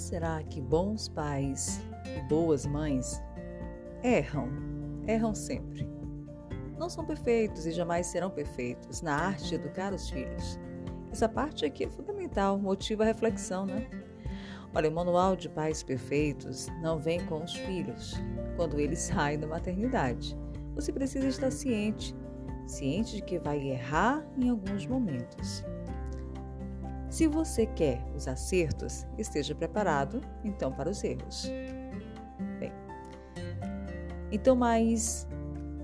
será que bons pais e boas mães erram? Erram sempre. Não são perfeitos e jamais serão perfeitos na arte de educar os filhos. Essa parte aqui é fundamental, motiva a reflexão, né? Olha, o manual de pais perfeitos não vem com os filhos quando eles saem da maternidade. Você precisa estar ciente, ciente de que vai errar em alguns momentos. Se você quer os acertos, esteja preparado então para os erros. Bem, então mais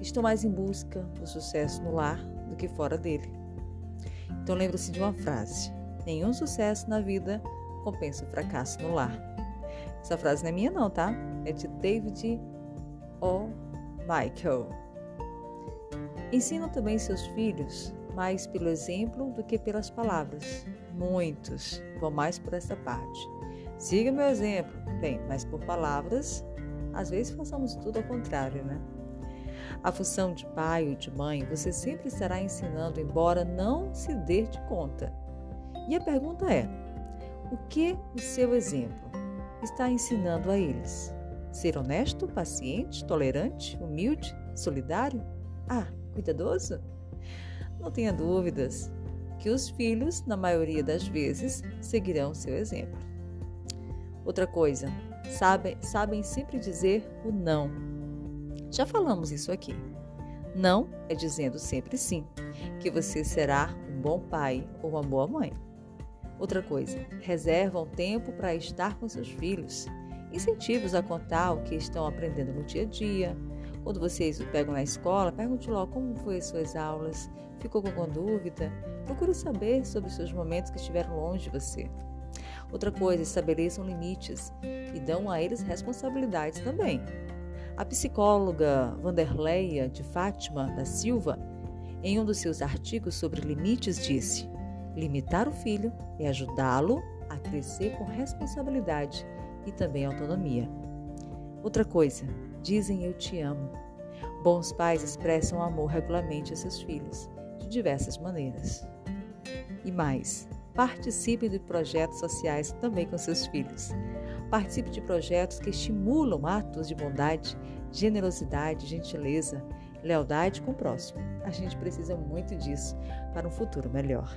estou mais em busca do sucesso no lar do que fora dele. Então lembre-se de uma frase: nenhum sucesso na vida compensa o fracasso no lar. Essa frase não é minha não, tá? É de David O. Michael. Ensina também seus filhos mais pelo exemplo do que pelas palavras. Muitos vão mais por essa parte. Siga meu exemplo. Bem, mas por palavras, às vezes façamos tudo ao contrário, né? A função de pai ou de mãe você sempre estará ensinando, embora não se dê de conta. E a pergunta é: o que o seu exemplo está ensinando a eles? Ser honesto, paciente, tolerante, humilde, solidário? Ah, cuidadoso? Não tenha dúvidas que os filhos, na maioria das vezes, seguirão seu exemplo. Outra coisa, sabem, sabem sempre dizer o não. Já falamos isso aqui. Não é dizendo sempre sim, que você será um bom pai ou uma boa mãe. Outra coisa, reservam tempo para estar com seus filhos. Incentive-os a contar o que estão aprendendo no dia a dia. Quando vocês o pegam na escola, pergunte logo como foi as suas aulas, ficou com alguma dúvida. Procure saber sobre os seus momentos que estiveram longe de você. Outra coisa, estabeleçam limites e dão a eles responsabilidades também. A psicóloga Vanderleia de Fátima da Silva, em um dos seus artigos sobre limites, disse: Limitar o filho é ajudá-lo a crescer com responsabilidade e também autonomia. Outra coisa, dizem eu te amo. Bons pais expressam amor regularmente a seus filhos, de diversas maneiras. E mais, participe de projetos sociais também com seus filhos. Participe de projetos que estimulam atos de bondade, generosidade, gentileza, lealdade com o próximo. A gente precisa muito disso para um futuro melhor.